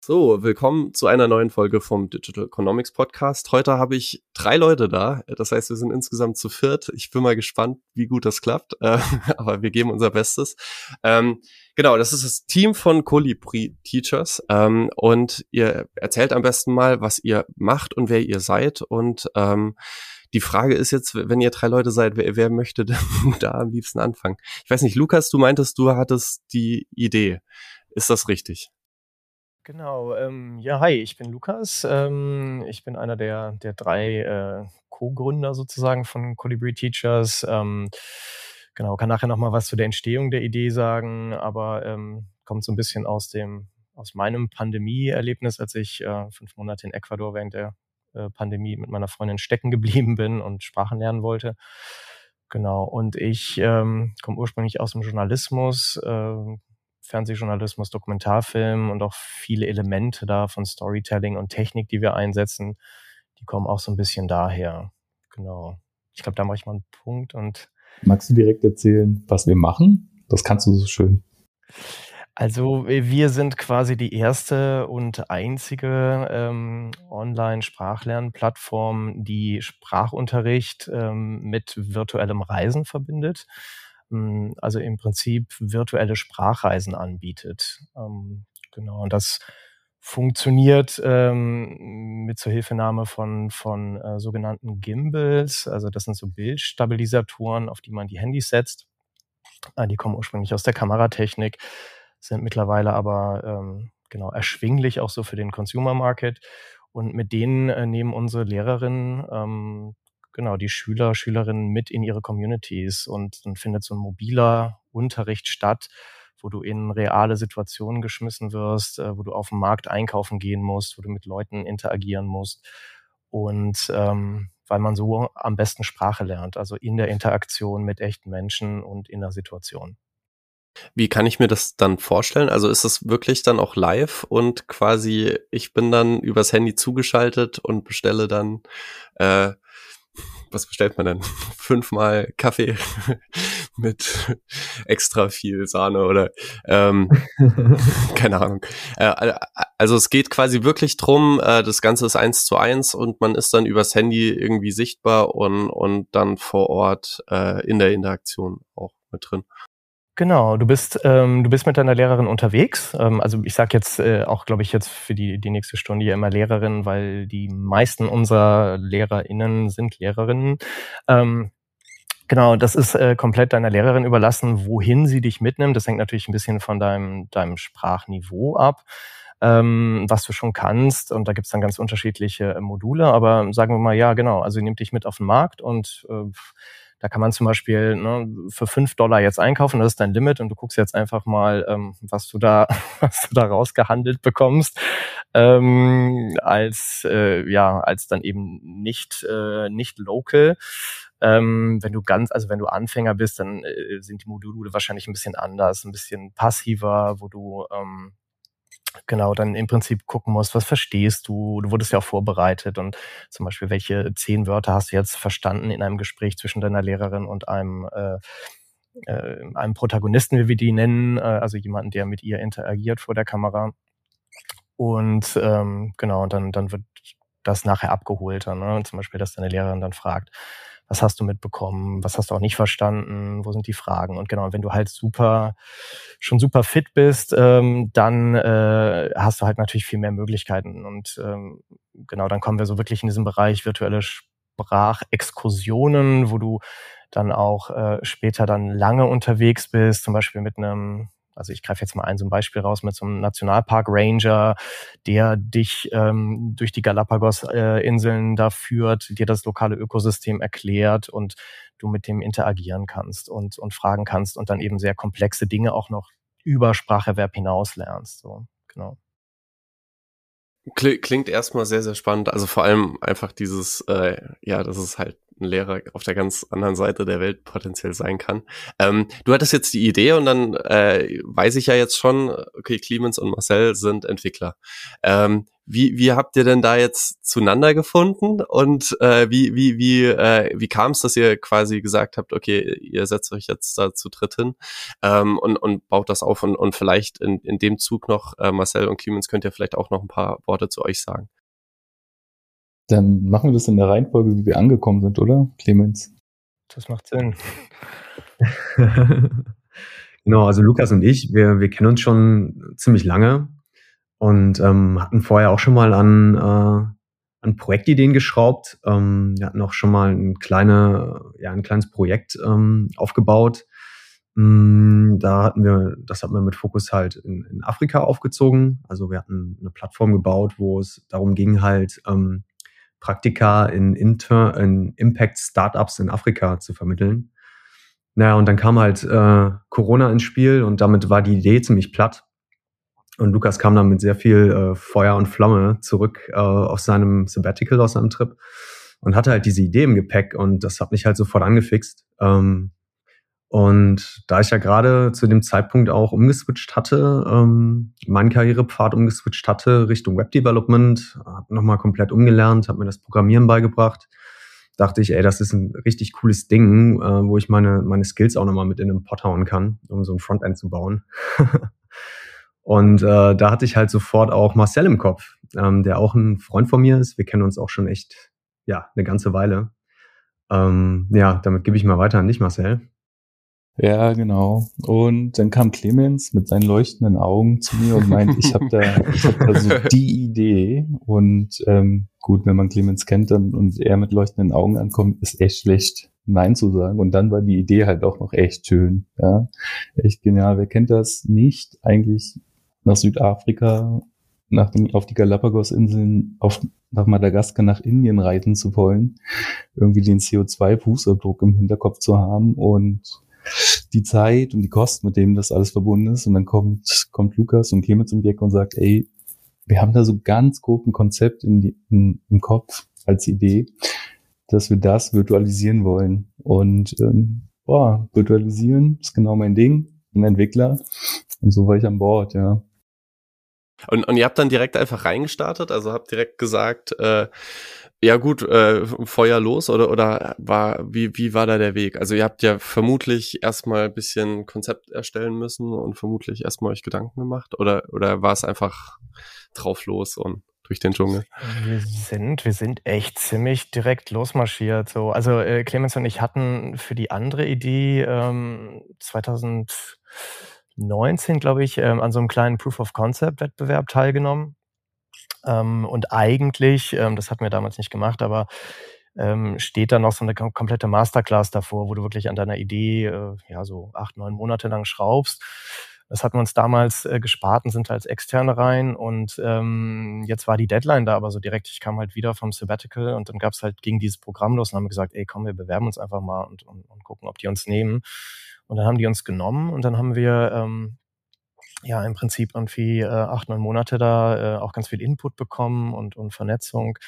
So, willkommen zu einer neuen Folge vom Digital Economics Podcast. Heute habe ich drei Leute da. Das heißt, wir sind insgesamt zu viert. Ich bin mal gespannt, wie gut das klappt. Äh, aber wir geben unser Bestes. Ähm, genau, das ist das Team von Colibri Teachers. Ähm, und ihr erzählt am besten mal, was ihr macht und wer ihr seid. Und ähm, die Frage ist jetzt, wenn ihr drei Leute seid, wer, wer möchte da am liebsten anfangen? Ich weiß nicht, Lukas, du meintest, du hattest die Idee. Ist das richtig? Genau, ähm, ja, hi, ich bin Lukas. Ähm, ich bin einer der, der drei äh, Co-Gründer sozusagen von Colibri Teachers. Ähm, genau, kann nachher nochmal was zu der Entstehung der Idee sagen, aber ähm, kommt so ein bisschen aus dem, aus meinem Pandemie-Erlebnis, als ich äh, fünf Monate in Ecuador während der äh, Pandemie mit meiner Freundin stecken geblieben bin und Sprachen lernen wollte. Genau, und ich ähm, komme ursprünglich aus dem Journalismus, äh, Fernsehjournalismus, Dokumentarfilm und auch viele Elemente da von Storytelling und Technik, die wir einsetzen, die kommen auch so ein bisschen daher. Genau. Ich glaube, da mache ich mal einen Punkt und. Magst du direkt erzählen, was wir machen? Das kannst du so schön. Also wir sind quasi die erste und einzige ähm, Online-Sprachlernplattform, die Sprachunterricht ähm, mit virtuellem Reisen verbindet. Hm, also im Prinzip virtuelle Sprachreisen anbietet. Ähm, genau, und das funktioniert ähm, mit Zuhilfenahme von, von äh, sogenannten Gimbals. Also das sind so Bildstabilisatoren, auf die man die Handys setzt. Äh, die kommen ursprünglich aus der Kameratechnik, sind mittlerweile aber ähm, genau erschwinglich auch so für den Consumer Market. Und mit denen äh, nehmen unsere Lehrerinnen ähm, genau die Schüler, Schülerinnen mit in ihre Communities und dann findet so ein mobiler Unterricht statt, wo du in reale Situationen geschmissen wirst, äh, wo du auf dem Markt einkaufen gehen musst, wo du mit Leuten interagieren musst und ähm, weil man so am besten Sprache lernt, also in der Interaktion mit echten Menschen und in der Situation. Wie kann ich mir das dann vorstellen? Also ist es wirklich dann auch live und quasi ich bin dann übers Handy zugeschaltet und bestelle dann äh, was bestellt man denn? Fünfmal Kaffee mit extra viel Sahne oder ähm, keine Ahnung. Äh, also es geht quasi wirklich drum, äh, das Ganze ist eins zu eins und man ist dann übers Handy irgendwie sichtbar und, und dann vor Ort äh, in der Interaktion auch mit drin. Genau, du bist, ähm, du bist mit deiner Lehrerin unterwegs. Ähm, also ich sage jetzt äh, auch, glaube ich, jetzt für die, die nächste Stunde hier immer Lehrerin, weil die meisten unserer LehrerInnen sind Lehrerinnen. Ähm, Genau, das ist äh, komplett deiner Lehrerin überlassen, wohin sie dich mitnimmt. Das hängt natürlich ein bisschen von deinem, deinem Sprachniveau ab, ähm, was du schon kannst. Und da gibt's dann ganz unterschiedliche äh, Module. Aber sagen wir mal, ja, genau, also sie nimmt dich mit auf den Markt und äh, da kann man zum Beispiel ne, für fünf Dollar jetzt einkaufen, das ist dein Limit und du guckst jetzt einfach mal, ähm, was du da, was du da rausgehandelt bekommst, ähm, als äh, ja, als dann eben nicht äh, nicht local. Ähm, wenn du ganz, also wenn du Anfänger bist, dann äh, sind die Module wahrscheinlich ein bisschen anders, ein bisschen passiver, wo du ähm, genau dann im Prinzip gucken musst, was verstehst du? Du wurdest ja auch vorbereitet und zum Beispiel, welche zehn Wörter hast du jetzt verstanden in einem Gespräch zwischen deiner Lehrerin und einem äh, äh, einem Protagonisten, wie wir die nennen, äh, also jemanden, der mit ihr interagiert vor der Kamera. Und ähm, genau, und dann, dann wird das nachher abgeholt. Ne? Zum Beispiel, dass deine Lehrerin dann fragt, was hast du mitbekommen, was hast du auch nicht verstanden, wo sind die Fragen? Und genau, wenn du halt super, schon super fit bist, ähm, dann äh, hast du halt natürlich viel mehr Möglichkeiten. Und ähm, genau, dann kommen wir so wirklich in diesen Bereich virtuelle Sprachexkursionen, wo du dann auch äh, später dann lange unterwegs bist, zum Beispiel mit einem also ich greife jetzt mal ein so ein Beispiel raus mit so einem Nationalpark Ranger, der dich ähm, durch die Galapagos-Inseln äh, da führt, dir das lokale Ökosystem erklärt und du mit dem interagieren kannst und, und fragen kannst und dann eben sehr komplexe Dinge auch noch über Spracherwerb hinaus lernst. So, genau. Klingt erstmal sehr, sehr spannend. Also vor allem einfach dieses, äh, ja, das ist halt ein Lehrer auf der ganz anderen Seite der Welt potenziell sein kann. Ähm, du hattest jetzt die Idee und dann äh, weiß ich ja jetzt schon, okay, Clemens und Marcel sind Entwickler. Ähm, wie, wie habt ihr denn da jetzt zueinander gefunden und äh, wie, wie, wie, äh, wie kam es, dass ihr quasi gesagt habt, okay, ihr setzt euch jetzt da zu dritt hin ähm, und, und baut das auf und, und vielleicht in, in dem Zug noch, äh, Marcel und Clemens, könnt ihr vielleicht auch noch ein paar Worte zu euch sagen. Dann machen wir das in der Reihenfolge, wie wir angekommen sind, oder, Clemens? Das macht Sinn. genau, also Lukas und ich, wir, wir kennen uns schon ziemlich lange und ähm, hatten vorher auch schon mal an, äh, an Projektideen geschraubt. Ähm, wir hatten auch schon mal ein, kleine, ja, ein kleines Projekt ähm, aufgebaut. Mm, da hatten wir, das hatten wir mit Fokus halt in, in Afrika aufgezogen. Also wir hatten eine Plattform gebaut, wo es darum ging, halt ähm, Praktika in, Inter in Impact Startups in Afrika zu vermitteln. Naja, und dann kam halt äh, Corona ins Spiel und damit war die Idee ziemlich platt. Und Lukas kam dann mit sehr viel äh, Feuer und Flamme zurück äh, aus seinem Sabbatical, aus seinem Trip und hatte halt diese Idee im Gepäck und das hat mich halt sofort angefixt. Ähm, und da ich ja gerade zu dem Zeitpunkt auch umgeswitcht hatte, ähm, meinen Karrierepfad umgeswitcht hatte Richtung Webdevelopment, habe nochmal komplett umgelernt, habe mir das Programmieren beigebracht, dachte ich, ey, das ist ein richtig cooles Ding, äh, wo ich meine, meine Skills auch nochmal mit in den Pot hauen kann, um so ein Frontend zu bauen. Und äh, da hatte ich halt sofort auch Marcel im Kopf, ähm, der auch ein Freund von mir ist. Wir kennen uns auch schon echt, ja, eine ganze Weile. Ähm, ja, damit gebe ich mal weiter an dich, Marcel. Ja, genau. Und dann kam Clemens mit seinen leuchtenden Augen zu mir und meint, ich habe da, ich hab da so die Idee. Und ähm, gut, wenn man Clemens kennt dann, und er mit leuchtenden Augen ankommt, ist echt schlecht, Nein zu sagen. Und dann war die Idee halt auch noch echt schön. Ja, echt genial. Wer kennt das nicht? Eigentlich nach Südafrika, nach dem, auf die Galapagos-Inseln, auf, nach Madagaskar, nach Indien reisen zu wollen, irgendwie den CO2-Fußabdruck im Hinterkopf zu haben und die Zeit und die Kosten, mit dem das alles verbunden ist. Und dann kommt, kommt Lukas und Clemens um die und sagt, ey, wir haben da so ganz grob ein Konzept in die, in, im Kopf als Idee, dass wir das virtualisieren wollen. Und ähm, boah, virtualisieren ist genau mein Ding. Bin Entwickler und so war ich an Bord, ja. Und, und ihr habt dann direkt einfach reingestartet, also habt direkt gesagt, äh, ja gut, äh, Feuer los oder oder war wie wie war da der Weg? Also ihr habt ja vermutlich erstmal ein bisschen Konzept erstellen müssen und vermutlich erstmal euch Gedanken gemacht oder oder war es einfach drauf los und durch den Dschungel? Wir sind wir sind echt ziemlich direkt losmarschiert so. Also äh, Clemens und ich hatten für die andere Idee ähm, 2000 19, glaube ich, ähm, an so einem kleinen Proof-of-Concept-Wettbewerb teilgenommen. Ähm, und eigentlich, ähm, das hatten wir damals nicht gemacht, aber ähm, steht da noch so eine komplette Masterclass davor, wo du wirklich an deiner Idee äh, ja so acht, neun Monate lang schraubst. Das hatten wir uns damals äh, gespart und sind als Externe rein. Und ähm, jetzt war die Deadline da, aber so direkt, ich kam halt wieder vom Sabbatical und dann gab's halt gegen dieses Programm los und haben gesagt, ey, komm, wir bewerben uns einfach mal und, und, und gucken, ob die uns nehmen. Und dann haben die uns genommen und dann haben wir ähm, ja im Prinzip irgendwie äh, acht, neun Monate da äh, auch ganz viel Input bekommen und, und Vernetzung.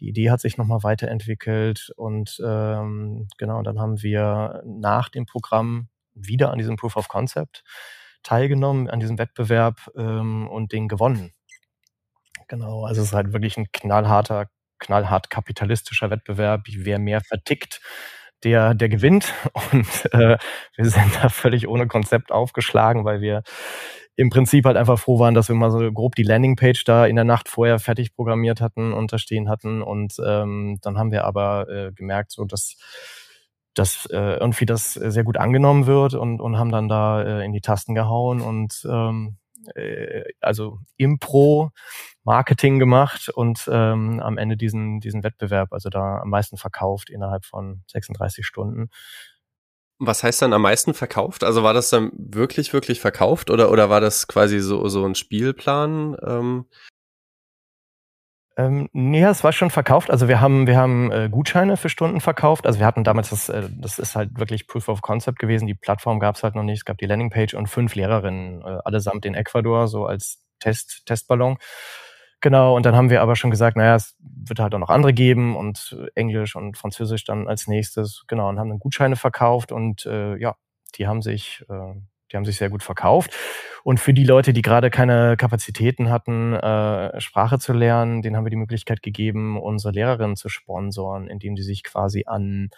Die Idee hat sich nochmal weiterentwickelt und ähm, genau, dann haben wir nach dem Programm wieder an diesem Proof of Concept teilgenommen, an diesem Wettbewerb ähm, und den gewonnen. Genau, also es ist halt wirklich ein knallharter, knallhart kapitalistischer Wettbewerb. Wer mehr vertickt, der, der gewinnt. Und äh, wir sind da völlig ohne Konzept aufgeschlagen, weil wir im Prinzip halt einfach froh waren, dass wir mal so grob die Landingpage da in der Nacht vorher fertig programmiert hatten, unterstehen hatten. Und ähm, dann haben wir aber äh, gemerkt, so dass dass äh, irgendwie das sehr gut angenommen wird und, und haben dann da äh, in die Tasten gehauen und ähm, äh, also Impro Marketing gemacht und ähm, am Ende diesen, diesen Wettbewerb, also da am meisten verkauft innerhalb von 36 Stunden. Was heißt dann am meisten verkauft? Also war das dann wirklich, wirklich verkauft oder, oder war das quasi so, so ein Spielplan? Ähm? Ähm, nee, es war schon verkauft. Also wir haben, wir haben äh, Gutscheine für Stunden verkauft. Also wir hatten damals das, äh, das ist halt wirklich Proof of Concept gewesen. Die Plattform gab es halt noch nicht. Es gab die Landingpage und fünf Lehrerinnen, äh, allesamt in Ecuador, so als Test, Testballon. Genau, und dann haben wir aber schon gesagt, naja, es wird halt auch noch andere geben und Englisch und Französisch dann als nächstes. Genau, und haben dann Gutscheine verkauft und äh, ja, die haben sich, äh, die haben sich sehr gut verkauft. Und für die Leute, die gerade keine Kapazitäten hatten, äh, Sprache zu lernen, denen haben wir die Möglichkeit gegeben, unsere Lehrerinnen zu sponsoren, indem die sich quasi an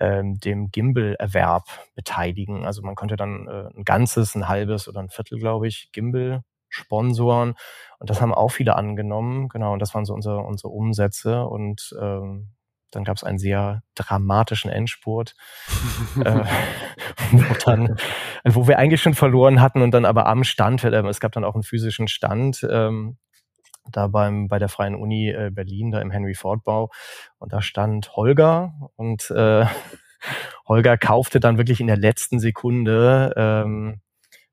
ähm, dem Gimbal-Erwerb beteiligen. Also man konnte dann äh, ein ganzes, ein halbes oder ein Viertel, glaube ich, Gimbal sponsoren. Und das haben auch viele angenommen. Genau, und das waren so unsere, unsere Umsätze. Und ähm, dann gab es einen sehr dramatischen Endspurt, äh, wo, dann, wo wir eigentlich schon verloren hatten und dann aber am Stand, äh, es gab dann auch einen physischen Stand, ähm, da beim, bei der Freien Uni äh, Berlin, da im Henry Ford Bau. Und da stand Holger und äh, Holger kaufte dann wirklich in der letzten Sekunde ähm,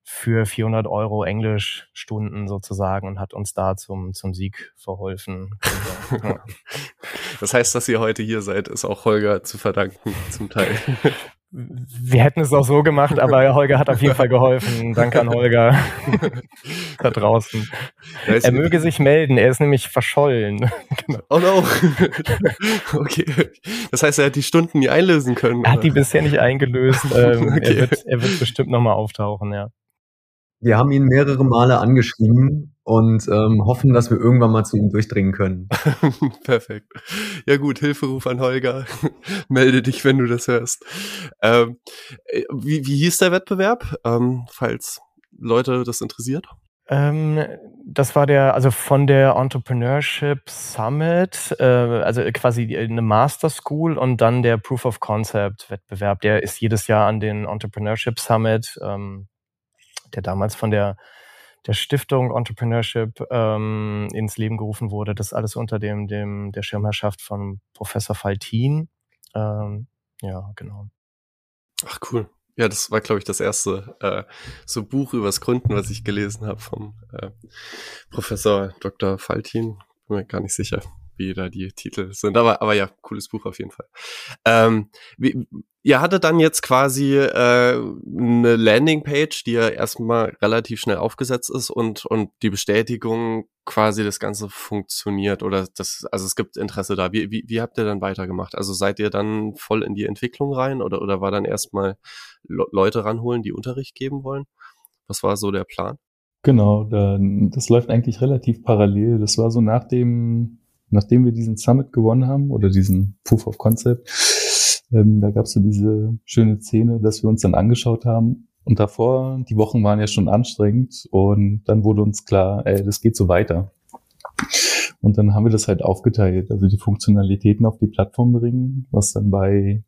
für 400 Euro Englischstunden sozusagen und hat uns da zum, zum Sieg verholfen. Das heißt, dass ihr heute hier seid, ist auch Holger zu verdanken, zum Teil. Wir hätten es auch so gemacht, aber Holger hat auf jeden Fall geholfen. Danke an Holger da draußen. Er möge sich melden, er ist nämlich verschollen. Genau. Oh no. okay. Das heißt, er hat die Stunden nie einlösen können. Er hat die bisher nicht eingelöst. Ähm, okay. er, wird, er wird bestimmt nochmal auftauchen, ja. Wir haben ihn mehrere Male angeschrieben und ähm, hoffen, dass wir irgendwann mal zu ihm durchdringen können. Perfekt. Ja gut, Hilferuf an Holger. Melde dich, wenn du das hörst. Ähm, äh, wie, wie hieß der Wettbewerb, ähm, falls Leute das interessiert? Ähm, das war der, also von der Entrepreneurship Summit, äh, also quasi eine Master School und dann der Proof of Concept Wettbewerb. Der ist jedes Jahr an den Entrepreneurship Summit ähm, der damals von der, der Stiftung Entrepreneurship ähm, ins Leben gerufen wurde. Das alles unter dem, dem der Schirmherrschaft von Professor Faltin. Ähm, ja, genau. Ach cool. Ja, das war, glaube ich, das erste äh, so Buch übers Gründen, was ich gelesen habe vom äh, Professor Dr. Faltin. Bin mir gar nicht sicher, wie da die Titel sind. Aber, aber ja, cooles Buch auf jeden Fall. Ähm, wie, ihr hattet dann jetzt quasi äh, eine Landingpage, die ja erstmal relativ schnell aufgesetzt ist und, und die Bestätigung quasi das Ganze funktioniert oder das, also es gibt Interesse da. Wie, wie, wie habt ihr dann weitergemacht? Also seid ihr dann voll in die Entwicklung rein oder, oder war dann erstmal Leute ranholen, die Unterricht geben wollen? Was war so der Plan? Genau, das läuft eigentlich relativ parallel. Das war so nach dem nachdem wir diesen Summit gewonnen haben oder diesen Proof of Concept, ähm, da gab es so diese schöne Szene, dass wir uns dann angeschaut haben. Und davor, die Wochen waren ja schon anstrengend und dann wurde uns klar, ey, das geht so weiter. Und dann haben wir das halt aufgeteilt, also die Funktionalitäten auf die Plattform bringen, was dann bei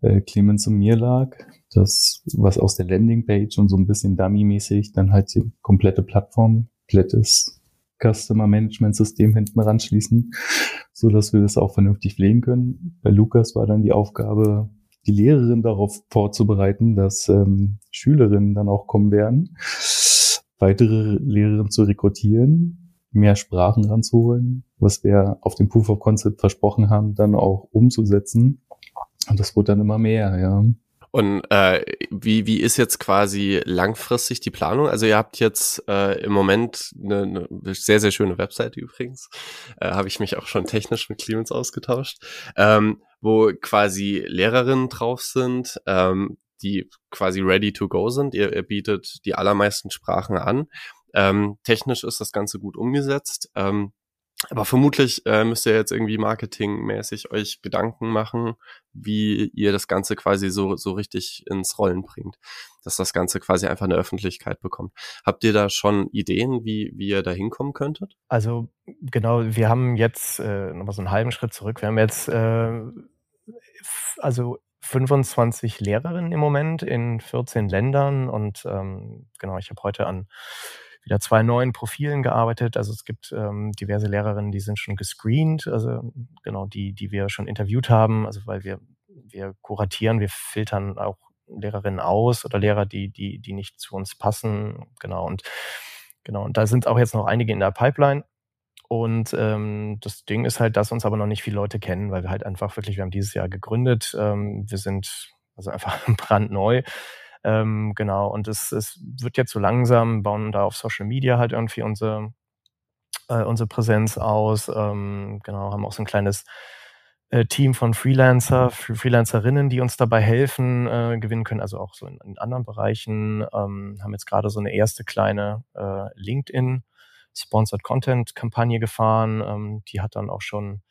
äh, Clemens und mir lag, das, was aus der Landingpage und so ein bisschen dummy-mäßig dann halt die komplette Plattform, komplettes Customer Management System hinten ranschließen, so dass wir das auch vernünftig pflegen können. Bei Lukas war dann die Aufgabe, die Lehrerin darauf vorzubereiten, dass ähm, Schülerinnen dann auch kommen werden, weitere Lehrerinnen zu rekrutieren, mehr Sprachen ranzuholen, was wir auf dem Proof of Concept versprochen haben, dann auch umzusetzen. Und das wurde dann immer mehr, ja. Und äh, wie, wie ist jetzt quasi langfristig die Planung? Also ihr habt jetzt äh, im Moment eine, eine sehr, sehr schöne Webseite übrigens. Äh, Habe ich mich auch schon technisch mit Clemens ausgetauscht, ähm, wo quasi Lehrerinnen drauf sind, ähm, die quasi ready to go sind. Ihr, ihr bietet die allermeisten Sprachen an. Ähm, technisch ist das Ganze gut umgesetzt. Ähm, aber vermutlich äh, müsst ihr jetzt irgendwie marketingmäßig euch Gedanken machen, wie ihr das Ganze quasi so, so richtig ins Rollen bringt. Dass das Ganze quasi einfach eine Öffentlichkeit bekommt. Habt ihr da schon Ideen, wie, wie ihr da hinkommen könntet? Also genau, wir haben jetzt äh, nochmal so einen halben Schritt zurück. Wir haben jetzt äh, also 25 Lehrerinnen im Moment in 14 Ländern und ähm, genau, ich habe heute an wieder zwei neuen Profilen gearbeitet. Also es gibt ähm, diverse Lehrerinnen, die sind schon gescreent, also genau die, die wir schon interviewt haben, also weil wir wir kuratieren, wir filtern auch Lehrerinnen aus oder Lehrer, die die die nicht zu uns passen, genau und genau und da sind auch jetzt noch einige in der Pipeline. Und ähm, das Ding ist halt, dass uns aber noch nicht viele Leute kennen, weil wir halt einfach wirklich, wir haben dieses Jahr gegründet, ähm, wir sind also einfach brandneu. Ähm, genau, und es, es wird jetzt so langsam, bauen da auf Social Media halt irgendwie unsere, äh, unsere Präsenz aus. Ähm, genau, haben auch so ein kleines äh, Team von Freelancer, Freelancerinnen, die uns dabei helfen, äh, gewinnen können, also auch so in, in anderen Bereichen. Ähm, haben jetzt gerade so eine erste kleine äh, LinkedIn Sponsored Content Kampagne gefahren. Ähm, die hat dann auch schon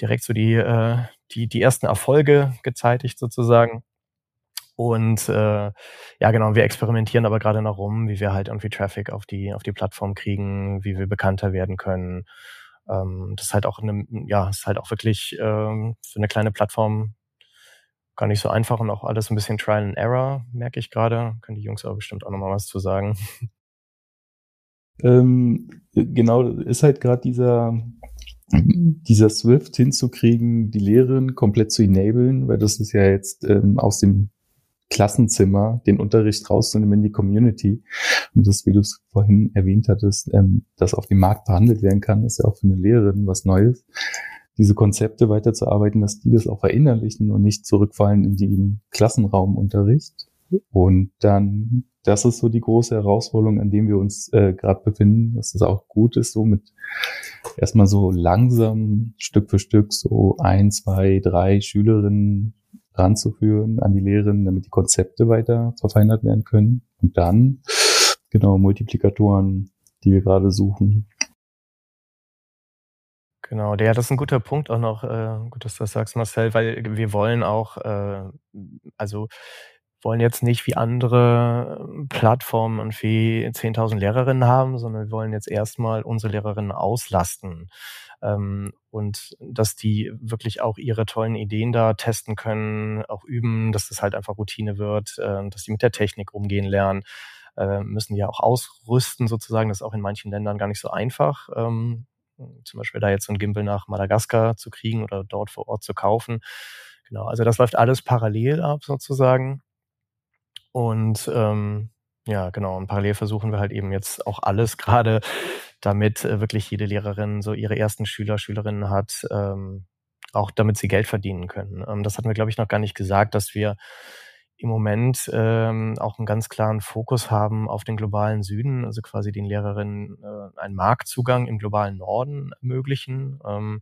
direkt so die, äh, die, die ersten Erfolge gezeitigt sozusagen. Und äh, ja, genau, wir experimentieren aber gerade noch rum, wie wir halt irgendwie Traffic auf die, auf die Plattform kriegen, wie wir bekannter werden können. Ähm, das ist halt auch eine, ja, ist halt auch wirklich ähm, für eine kleine Plattform gar nicht so einfach und auch alles ein bisschen Trial and Error, merke ich gerade. Können die Jungs aber bestimmt auch nochmal was zu sagen. Ähm, genau, ist halt gerade dieser, dieser Swift hinzukriegen, die Lehrerin komplett zu enablen, weil das ist ja jetzt ähm, aus dem Klassenzimmer den Unterricht rauszunehmen in die Community. Und das, wie du es vorhin erwähnt hattest, ähm, das auf dem Markt behandelt werden kann, ist ja auch für eine Lehrerin was Neues. Diese Konzepte weiterzuarbeiten, dass die das auch verinnerlichen und nicht zurückfallen in den Klassenraumunterricht. Und dann, das ist so die große Herausforderung, an dem wir uns äh, gerade befinden, dass das auch gut ist, so mit erstmal so langsam Stück für Stück so ein, zwei, drei Schülerinnen ranzuführen an die Lehrerin, damit die Konzepte weiter verfeinert werden können. Und dann, genau, Multiplikatoren, die wir gerade suchen. Genau, ja, das ist ein guter Punkt auch noch, äh, gut, dass du das sagst, Marcel, weil wir wollen auch, äh, also wollen jetzt nicht wie andere Plattformen und wie 10.000 Lehrerinnen haben, sondern wir wollen jetzt erstmal unsere Lehrerinnen auslasten ähm, und dass die wirklich auch ihre tollen Ideen da testen können, auch üben, dass das halt einfach Routine wird, äh, dass die mit der Technik umgehen lernen, äh, müssen ja auch ausrüsten sozusagen. Das ist auch in manchen Ländern gar nicht so einfach. Ähm, zum Beispiel da jetzt so ein Gimbal nach Madagaskar zu kriegen oder dort vor Ort zu kaufen. Genau, also das läuft alles parallel ab sozusagen. Und ähm, ja, genau. Und parallel versuchen wir halt eben jetzt auch alles gerade, damit äh, wirklich jede Lehrerin so ihre ersten Schüler, Schülerinnen hat, ähm, auch damit sie Geld verdienen können. Ähm, das hatten wir, glaube ich, noch gar nicht gesagt, dass wir im Moment ähm, auch einen ganz klaren Fokus haben auf den globalen Süden, also quasi den Lehrerinnen äh, einen Marktzugang im globalen Norden ermöglichen. Ähm,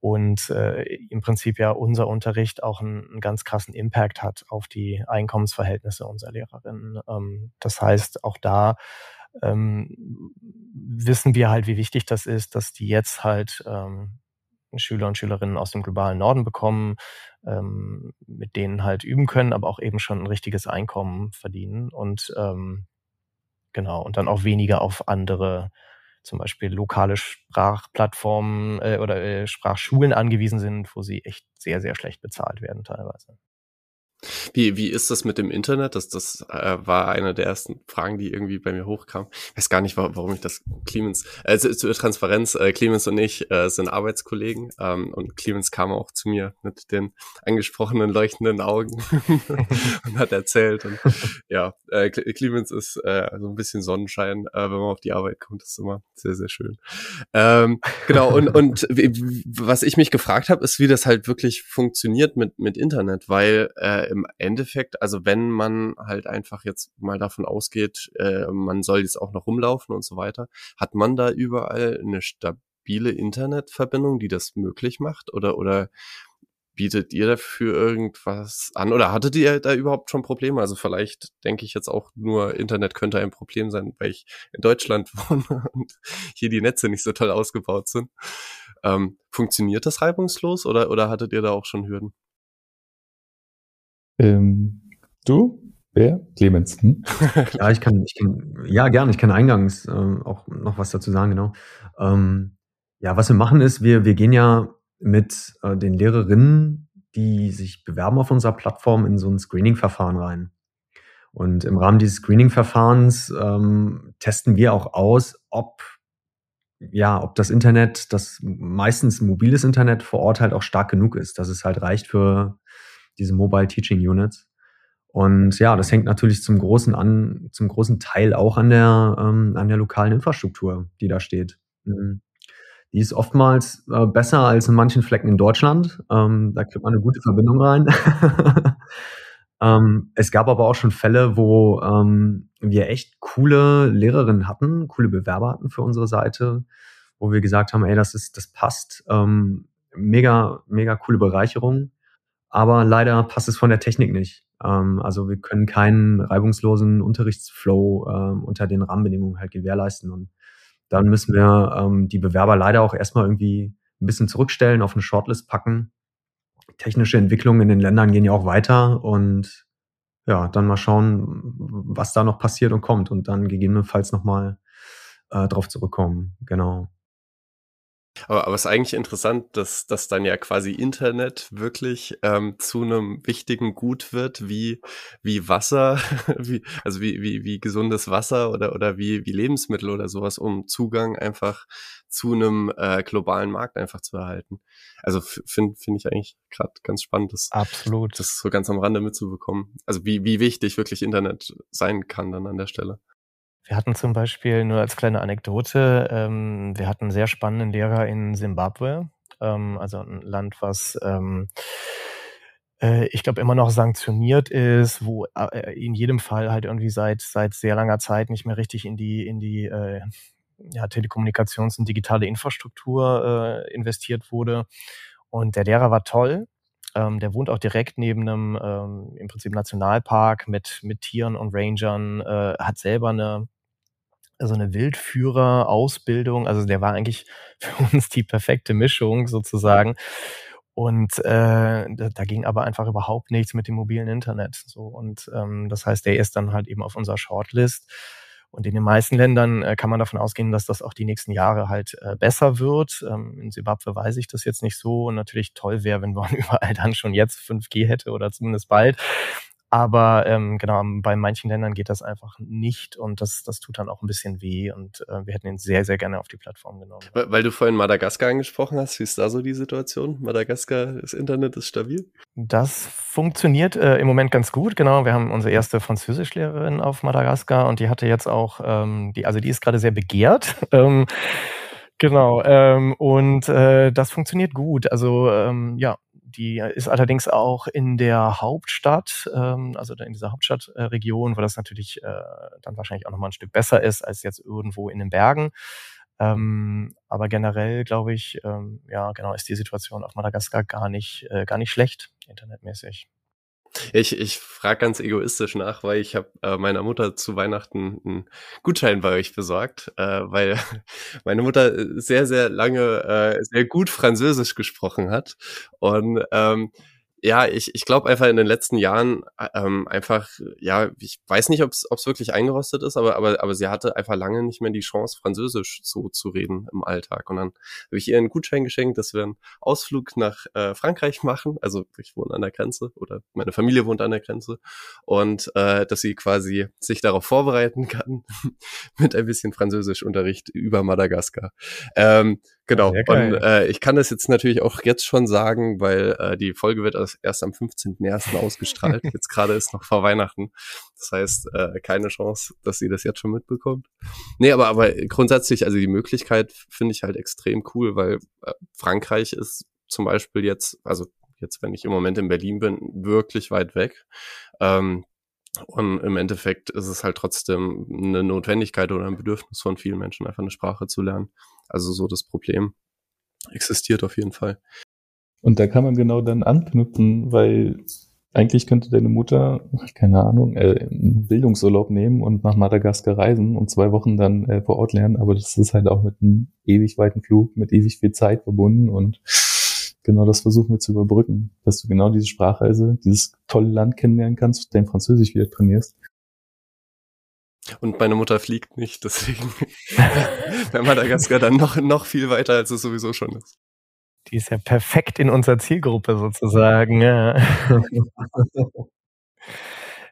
und äh, im Prinzip ja unser Unterricht auch einen, einen, ganz krassen Impact hat auf die Einkommensverhältnisse unserer Lehrerinnen. Ähm, das heißt, auch da ähm, wissen wir halt, wie wichtig das ist, dass die jetzt halt ähm, Schüler und Schülerinnen aus dem globalen Norden bekommen, ähm, mit denen halt üben können, aber auch eben schon ein richtiges Einkommen verdienen und ähm, genau und dann auch weniger auf andere zum Beispiel lokale Sprachplattformen äh, oder äh, Sprachschulen angewiesen sind, wo sie echt sehr, sehr schlecht bezahlt werden teilweise. Wie, wie ist das mit dem Internet? Das, das äh, war eine der ersten Fragen, die irgendwie bei mir hochkam. Ich weiß gar nicht, warum ich das Clemens, äh, zur Transparenz, äh, Clemens und ich äh, sind Arbeitskollegen ähm, und Clemens kam auch zu mir mit den angesprochenen leuchtenden Augen und hat erzählt. Und ja, äh, Clemens ist äh, so ein bisschen Sonnenschein, äh, wenn man auf die Arbeit kommt, ist immer sehr, sehr schön. Ähm, genau, und, und was ich mich gefragt habe, ist, wie das halt wirklich funktioniert mit, mit Internet, weil äh, im Endeffekt, also wenn man halt einfach jetzt mal davon ausgeht, äh, man soll jetzt auch noch rumlaufen und so weiter, hat man da überall eine stabile Internetverbindung, die das möglich macht? Oder, oder bietet ihr dafür irgendwas an? Oder hattet ihr da überhaupt schon Probleme? Also vielleicht denke ich jetzt auch nur, Internet könnte ein Problem sein, weil ich in Deutschland wohne und hier die Netze nicht so toll ausgebaut sind. Ähm, funktioniert das reibungslos oder, oder hattet ihr da auch schon Hürden? Ähm, du? Wer? Clemens. Hm? ja, ich kann, ich kann, ja, gerne. Ich kann eingangs äh, auch noch was dazu sagen, genau. Ähm, ja, was wir machen ist, wir, wir gehen ja mit äh, den Lehrerinnen, die sich bewerben auf unserer Plattform, in so ein Screening-Verfahren rein. Und im Rahmen dieses Screening-Verfahrens ähm, testen wir auch aus, ob ja, ob das Internet, das meistens mobiles Internet vor Ort halt auch stark genug ist, dass es halt reicht für diese Mobile Teaching Units. Und ja, das hängt natürlich zum großen an, zum großen Teil auch an der, ähm, an der lokalen Infrastruktur, die da steht. Mhm. Die ist oftmals äh, besser als in manchen Flecken in Deutschland. Ähm, da kriegt man eine gute Verbindung rein. ähm, es gab aber auch schon Fälle, wo ähm, wir echt coole Lehrerinnen hatten, coole Bewerber hatten für unsere Seite, wo wir gesagt haben, ey, das ist, das passt. Ähm, mega, mega coole Bereicherung. Aber leider passt es von der Technik nicht. Ähm, also wir können keinen reibungslosen Unterrichtsflow ähm, unter den Rahmenbedingungen halt gewährleisten. Und dann müssen wir ähm, die Bewerber leider auch erstmal irgendwie ein bisschen zurückstellen, auf eine Shortlist packen. Technische Entwicklungen in den Ländern gehen ja auch weiter und ja, dann mal schauen, was da noch passiert und kommt und dann gegebenenfalls nochmal äh, drauf zurückkommen. Genau. Aber, aber es ist eigentlich interessant, dass, dass dann ja quasi Internet wirklich ähm, zu einem wichtigen Gut wird, wie, wie Wasser, wie, also wie, wie, wie gesundes Wasser oder, oder wie, wie Lebensmittel oder sowas, um Zugang einfach zu einem äh, globalen Markt einfach zu erhalten. Also finde finde ich eigentlich gerade ganz spannend, das, Absolut. das so ganz am Rande mitzubekommen. Also wie, wie wichtig wirklich Internet sein kann dann an der Stelle. Wir hatten zum Beispiel, nur als kleine Anekdote, ähm, wir hatten einen sehr spannenden Lehrer in Simbabwe, ähm, also ein Land, was ähm, äh, ich glaube immer noch sanktioniert ist, wo äh, in jedem Fall halt irgendwie seit seit sehr langer Zeit nicht mehr richtig in die in die äh, ja, Telekommunikations- und digitale Infrastruktur äh, investiert wurde. Und der Lehrer war toll. Ähm, der wohnt auch direkt neben einem ähm, im Prinzip Nationalpark mit mit Tieren und Rangern, äh, hat selber eine so eine Wildführer-Ausbildung. Also der war eigentlich für uns die perfekte Mischung sozusagen. Und äh, da, da ging aber einfach überhaupt nichts mit dem mobilen Internet. So und ähm, das heißt, der ist dann halt eben auf unserer Shortlist. Und in den meisten Ländern äh, kann man davon ausgehen, dass das auch die nächsten Jahre halt äh, besser wird. Ähm, in Zimbabwe weiß ich das jetzt nicht so. Und natürlich toll wäre, wenn man überall dann schon jetzt 5G hätte oder zumindest bald. Aber ähm, genau, bei manchen Ländern geht das einfach nicht und das, das tut dann auch ein bisschen weh und äh, wir hätten ihn sehr, sehr gerne auf die Plattform genommen. Weil, weil du vorhin Madagaskar angesprochen hast, wie ist da so die Situation? Madagaskar, das Internet ist stabil? Das funktioniert äh, im Moment ganz gut, genau. Wir haben unsere erste Französischlehrerin auf Madagaskar und die hatte jetzt auch, ähm, die, also die ist gerade sehr begehrt. ähm, Genau, ähm, und äh, das funktioniert gut. Also ähm, ja, die ist allerdings auch in der Hauptstadt, ähm, also in dieser Hauptstadtregion, wo das natürlich äh, dann wahrscheinlich auch nochmal ein Stück besser ist als jetzt irgendwo in den Bergen. Ähm, aber generell glaube ich, ähm, ja, genau, ist die Situation auf Madagaskar gar nicht, äh, gar nicht schlecht, internetmäßig. Ich, ich frage ganz egoistisch nach, weil ich habe äh, meiner Mutter zu Weihnachten einen Gutschein bei euch besorgt, äh, weil meine Mutter sehr, sehr lange äh, sehr gut Französisch gesprochen hat. Und ähm, ja, ich, ich glaube einfach in den letzten Jahren ähm, einfach, ja, ich weiß nicht, ob es wirklich eingerostet ist, aber, aber, aber sie hatte einfach lange nicht mehr die Chance, Französisch so zu reden im Alltag. Und dann habe ich ihr einen Gutschein geschenkt, dass wir einen Ausflug nach äh, Frankreich machen. Also ich wohne an der Grenze oder meine Familie wohnt an der Grenze. Und äh, dass sie quasi sich darauf vorbereiten kann mit ein bisschen Französischunterricht über Madagaskar. Ähm, Genau. Und äh, ich kann das jetzt natürlich auch jetzt schon sagen, weil äh, die Folge wird erst am 15.01. ausgestrahlt. jetzt gerade ist noch vor Weihnachten. Das heißt, äh, keine Chance, dass sie das jetzt schon mitbekommt. Nee, aber, aber grundsätzlich, also die Möglichkeit finde ich halt extrem cool, weil äh, Frankreich ist zum Beispiel jetzt, also jetzt, wenn ich im Moment in Berlin bin, wirklich weit weg. Ähm, und im Endeffekt ist es halt trotzdem eine Notwendigkeit oder ein Bedürfnis von vielen Menschen, einfach eine Sprache zu lernen. Also so das Problem existiert auf jeden Fall. Und da kann man genau dann anknüpfen, weil eigentlich könnte deine Mutter, keine Ahnung, äh, einen Bildungsurlaub nehmen und nach Madagaskar reisen und zwei Wochen dann äh, vor Ort lernen, aber das ist halt auch mit einem ewig weiten Flug, mit ewig viel Zeit verbunden und genau das versuchen wir zu überbrücken, dass du genau diese Sprachreise, dieses tolle Land kennenlernen kannst, dein Französisch wieder trainierst. Und meine Mutter fliegt nicht, deswegen wäre Madagaskar dann noch, noch viel weiter, als es sowieso schon ist. Die ist ja perfekt in unserer Zielgruppe sozusagen. Ja,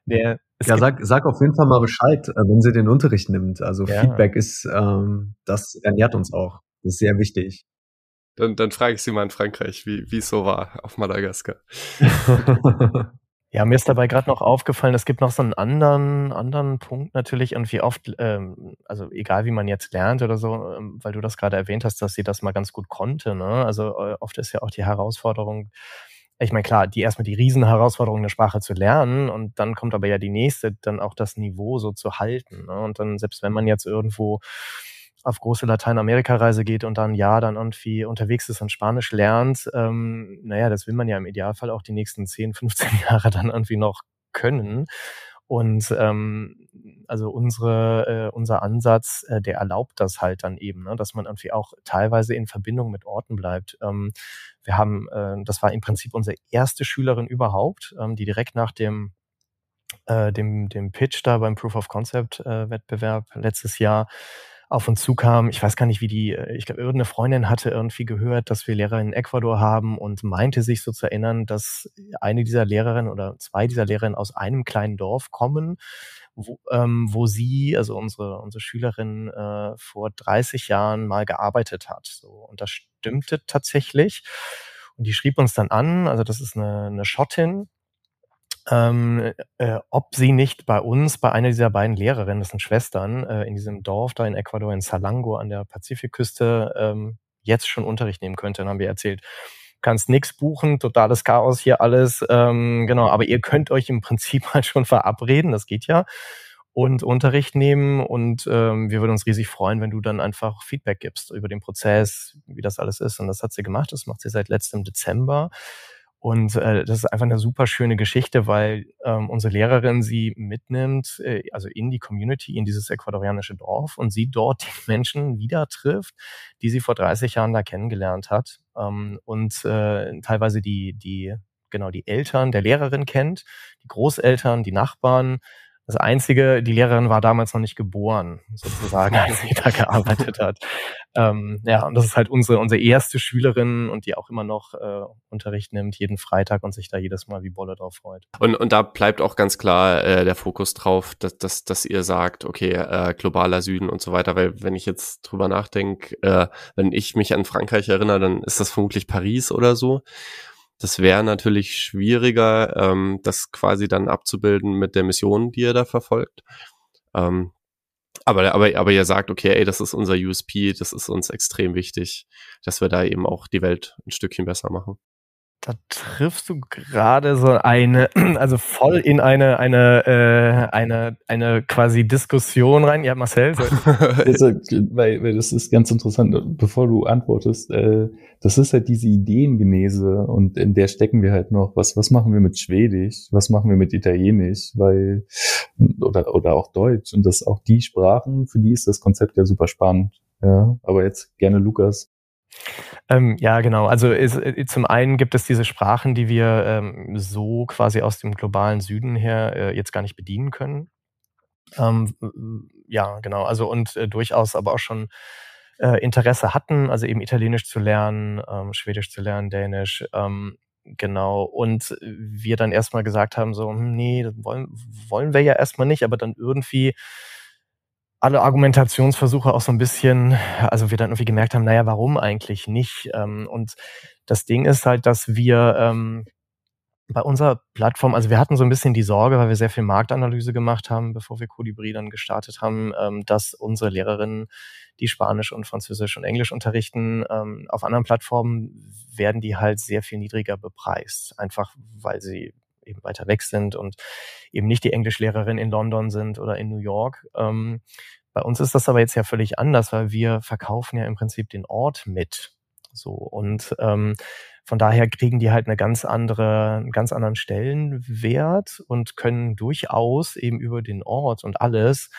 Der, ja sag, sag auf jeden Fall mal Bescheid, äh, wenn sie den Unterricht nimmt. Also ja. Feedback ist, ähm, das ernährt uns auch. Das ist sehr wichtig. Dann, dann frage ich sie mal in Frankreich, wie, wie es so war auf Madagaskar. Ja, mir ist dabei gerade noch aufgefallen, es gibt noch so einen anderen, anderen Punkt natürlich und wie oft, ähm, also egal wie man jetzt lernt oder so, ähm, weil du das gerade erwähnt hast, dass sie das mal ganz gut konnte. Ne? Also äh, oft ist ja auch die Herausforderung, ich meine, klar, die erstmal die Riesenherausforderung, eine Sprache zu lernen und dann kommt aber ja die nächste, dann auch das Niveau so zu halten. Ne? Und dann, selbst wenn man jetzt irgendwo auf große Lateinamerika-Reise geht und dann ja dann irgendwie unterwegs ist und Spanisch lernt, ähm, naja, das will man ja im Idealfall auch die nächsten 10, 15 Jahre dann irgendwie noch können. Und ähm, also unsere, äh, unser Ansatz, äh, der erlaubt das halt dann eben, ne, dass man irgendwie auch teilweise in Verbindung mit Orten bleibt. Ähm, wir haben, äh, das war im Prinzip unsere erste Schülerin überhaupt, ähm, die direkt nach dem äh, dem, dem Pitch da beim Proof of Concept äh, Wettbewerb letztes Jahr auf uns zukam. Ich weiß gar nicht, wie die, äh, ich glaube, irgendeine Freundin hatte irgendwie gehört, dass wir Lehrer in Ecuador haben und meinte sich so zu erinnern, dass eine dieser Lehrerinnen oder zwei dieser Lehrerinnen aus einem kleinen Dorf kommen, wo, ähm, wo sie, also unsere, unsere Schülerin, äh, vor 30 Jahren mal gearbeitet hat. So, und das stimmte tatsächlich. Und die schrieb uns dann an, also das ist eine, eine Schottin, ähm, äh, ob sie nicht bei uns, bei einer dieser beiden Lehrerinnen, das sind Schwestern, äh, in diesem Dorf da in Ecuador, in Salango an der Pazifikküste, ähm, jetzt schon Unterricht nehmen könnte. Dann haben wir erzählt, kannst nix buchen, totales Chaos hier alles, ähm, genau, aber ihr könnt euch im Prinzip halt schon verabreden, das geht ja, und Unterricht nehmen und ähm, wir würden uns riesig freuen, wenn du dann einfach Feedback gibst über den Prozess, wie das alles ist. Und das hat sie gemacht, das macht sie seit letztem Dezember. Und äh, das ist einfach eine super schöne Geschichte, weil ähm, unsere Lehrerin sie mitnimmt, äh, also in die Community, in dieses ecuadorianische Dorf und sie dort die Menschen wieder trifft, die sie vor 30 Jahren da kennengelernt hat. Ähm, und äh, teilweise die, die, genau, die Eltern der Lehrerin kennt, die Großeltern, die Nachbarn, das Einzige, die Lehrerin war damals noch nicht geboren, sozusagen, als sie da gearbeitet hat. Ähm, ja, und das ist halt unsere, unsere erste Schülerin und die auch immer noch äh, Unterricht nimmt, jeden Freitag und sich da jedes Mal wie Bolle drauf freut. Und, und da bleibt auch ganz klar äh, der Fokus drauf, dass, dass, dass ihr sagt, okay, äh, globaler Süden und so weiter, weil wenn ich jetzt drüber nachdenke, äh, wenn ich mich an Frankreich erinnere, dann ist das vermutlich Paris oder so. Das wäre natürlich schwieriger, ähm, das quasi dann abzubilden mit der Mission, die ihr da verfolgt. Ähm, aber, aber, aber ihr sagt, okay, ey, das ist unser USP, das ist uns extrem wichtig, dass wir da eben auch die Welt ein Stückchen besser machen. Da triffst du gerade so eine, also voll in eine, eine, äh, eine, eine quasi Diskussion rein. Ja, Marcel. weil, weil das ist ganz interessant, bevor du antwortest, äh, das ist halt diese Ideengenese und in der stecken wir halt noch, was, was machen wir mit Schwedisch, was machen wir mit Italienisch, weil, oder, oder auch Deutsch und das auch die Sprachen, für die ist das Konzept ja super spannend. Ja, aber jetzt gerne Lukas. Ähm, ja, genau. Also ist, äh, zum einen gibt es diese Sprachen, die wir ähm, so quasi aus dem globalen Süden her äh, jetzt gar nicht bedienen können. Ähm, ja, genau. Also und äh, durchaus aber auch schon äh, Interesse hatten, also eben Italienisch zu lernen, ähm, Schwedisch zu lernen, Dänisch. Ähm, genau. Und wir dann erstmal gesagt haben, so, hm, nee, das wollen, wollen wir ja erstmal nicht, aber dann irgendwie alle Argumentationsversuche auch so ein bisschen, also wir dann irgendwie gemerkt haben, naja, warum eigentlich nicht? Ähm, und das Ding ist halt, dass wir ähm, bei unserer Plattform, also wir hatten so ein bisschen die Sorge, weil wir sehr viel Marktanalyse gemacht haben, bevor wir Colibri dann gestartet haben, ähm, dass unsere Lehrerinnen, die Spanisch und Französisch und Englisch unterrichten, auf anderen Plattformen werden die halt sehr viel niedriger bepreist. Einfach weil sie eben weiter weg sind und eben nicht die Englischlehrerin in London sind oder in New York. Ähm, bei uns ist das aber jetzt ja völlig anders, weil wir verkaufen ja im Prinzip den Ort mit. So und ähm, von daher kriegen die halt eine ganz andere, einen ganz anderen Stellenwert und können durchaus eben über den Ort und alles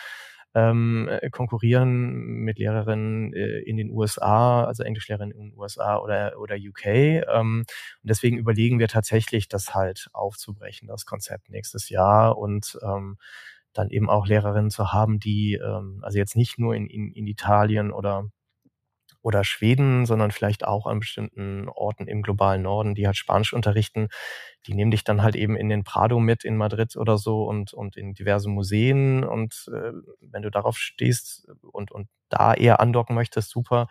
ähm, äh, konkurrieren mit Lehrerinnen äh, in den USA, also Englischlehrerinnen in den USA oder, oder UK. Ähm, und deswegen überlegen wir tatsächlich, das halt aufzubrechen, das Konzept nächstes Jahr und ähm, dann eben auch Lehrerinnen zu haben, die ähm, also jetzt nicht nur in, in, in Italien oder oder Schweden, sondern vielleicht auch an bestimmten Orten im globalen Norden, die halt Spanisch unterrichten. Die nehmen dich dann halt eben in den Prado mit in Madrid oder so und, und in diverse Museen. Und äh, wenn du darauf stehst und, und da eher andocken möchtest, super.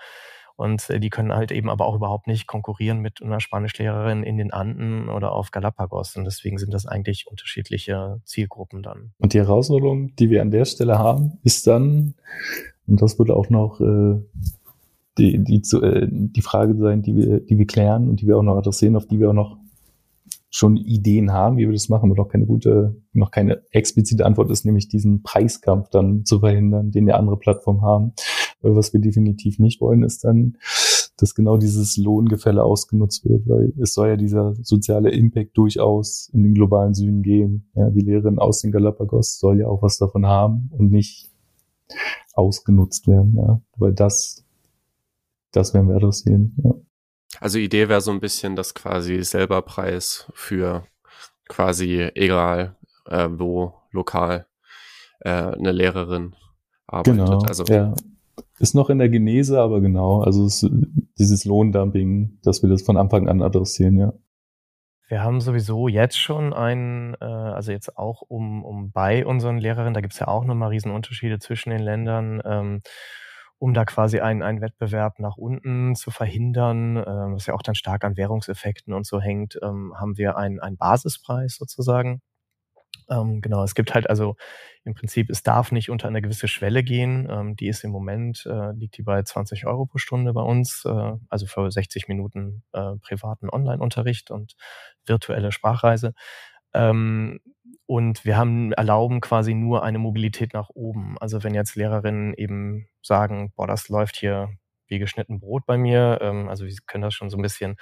Und äh, die können halt eben aber auch überhaupt nicht konkurrieren mit einer Spanischlehrerin in den Anden oder auf Galapagos. Und deswegen sind das eigentlich unterschiedliche Zielgruppen dann. Und die Herausforderung, die wir an der Stelle haben, ist dann, und das wird auch noch äh, die, die, zu, äh, die Frage sein, die wir, die wir klären und die wir auch noch adressieren, auf die wir auch noch schon Ideen haben, wie wir das machen, aber noch keine gute, noch keine explizite Antwort ist, nämlich diesen Preiskampf dann zu verhindern, den ja andere Plattformen haben. Weil was wir definitiv nicht wollen, ist dann, dass genau dieses Lohngefälle ausgenutzt wird, weil es soll ja dieser soziale Impact durchaus in den globalen Süden geben. Ja, die Lehrerin aus den Galapagos soll ja auch was davon haben und nicht ausgenutzt werden, ja, weil das, das werden wir adressieren, ja. Also Idee wäre so ein bisschen das quasi selber Preis für quasi egal äh, wo lokal äh, eine Lehrerin arbeitet. Genau, also ja. Ist noch in der Genese, aber genau, also es, dieses Lohndumping, dass wir das von Anfang an adressieren, ja. Wir haben sowieso jetzt schon einen, äh, also jetzt auch um, um bei unseren Lehrerinnen, da gibt's ja auch nochmal Riesenunterschiede zwischen den Ländern, ähm, um da quasi einen, einen Wettbewerb nach unten zu verhindern, äh, was ja auch dann stark an Währungseffekten und so hängt, ähm, haben wir einen, einen Basispreis sozusagen. Ähm, genau, es gibt halt also im Prinzip, es darf nicht unter eine gewisse Schwelle gehen. Ähm, die ist im Moment, äh, liegt die bei 20 Euro pro Stunde bei uns, äh, also für 60 Minuten äh, privaten Online-Unterricht und virtuelle Sprachreise. Ähm, und wir haben, erlauben quasi nur eine Mobilität nach oben. Also wenn jetzt Lehrerinnen eben sagen, boah, das läuft hier wie geschnitten Brot bei mir, ähm, also sie können das schon so ein bisschen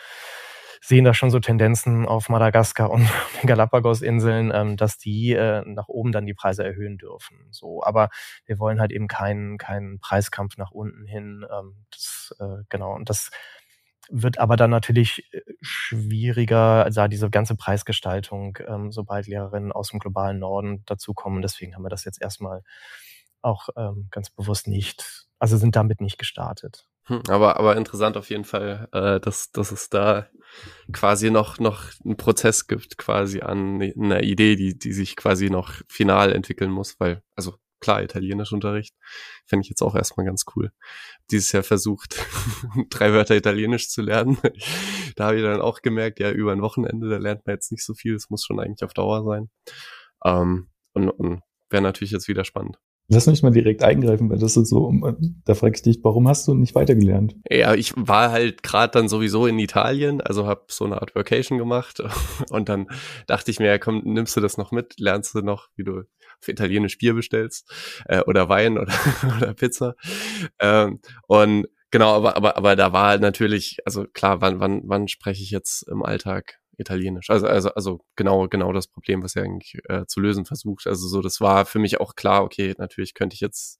sehen da schon so Tendenzen auf Madagaskar und den Galapagos-Inseln, ähm, dass die äh, nach oben dann die Preise erhöhen dürfen. So, aber wir wollen halt eben keinen keinen Preiskampf nach unten hin. Ähm, das, äh, genau und das wird aber dann natürlich äh, schwieriger, also diese ganze Preisgestaltung, ähm, sobald Lehrerinnen aus dem globalen Norden dazukommen. Deswegen haben wir das jetzt erstmal auch ähm, ganz bewusst nicht, also sind damit nicht gestartet. Hm, aber, aber interessant auf jeden Fall, äh, dass, dass es da quasi noch, noch einen Prozess gibt, quasi an einer Idee, die, die sich quasi noch final entwickeln muss, weil, also klar, Italienischunterricht fände ich jetzt auch erstmal ganz cool. Dieses Jahr versucht, drei Wörter Italienisch zu lernen. da habe ich dann auch gemerkt, ja, über ein Wochenende, da lernt man jetzt nicht so viel, es muss schon eigentlich auf Dauer sein. Ähm, und und wäre natürlich jetzt wieder spannend. Lass mich mal direkt eingreifen, weil das ist so, da frage ich dich, warum hast du nicht weitergelernt? Ja, ich war halt gerade dann sowieso in Italien, also habe so eine Art Vacation gemacht und dann dachte ich mir, ja, komm, nimmst du das noch mit, lernst du noch, wie du für Italienisch Bier bestellst äh, oder Wein oder, oder Pizza. Ähm, und genau, aber, aber, aber da war natürlich, also klar, wann, wann, wann spreche ich jetzt im Alltag Italienisch. Also, also, also genau, genau das Problem, was er eigentlich äh, zu lösen versucht. Also so, das war für mich auch klar, okay, natürlich könnte ich jetzt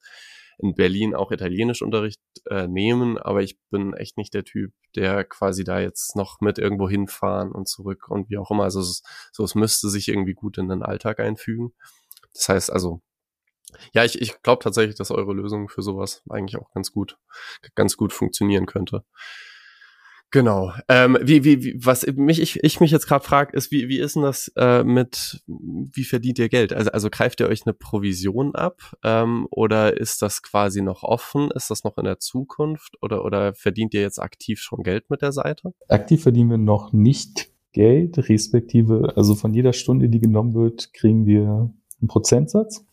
in Berlin auch Italienischunterricht äh, nehmen, aber ich bin echt nicht der Typ, der quasi da jetzt noch mit irgendwo hinfahren und zurück und wie auch immer. Also so, es müsste sich irgendwie gut in den Alltag einfügen. Das heißt also, ja, ich, ich glaube tatsächlich, dass eure Lösung für sowas eigentlich auch ganz gut, ganz gut funktionieren könnte. Genau. Ähm, wie, wie, wie, was mich, ich, ich mich jetzt gerade frage, ist, wie, wie ist denn das äh, mit, wie verdient ihr Geld? Also, also greift ihr euch eine Provision ab ähm, oder ist das quasi noch offen? Ist das noch in der Zukunft oder, oder verdient ihr jetzt aktiv schon Geld mit der Seite? Aktiv verdienen wir noch nicht Geld, respektive, also von jeder Stunde, die genommen wird, kriegen wir einen Prozentsatz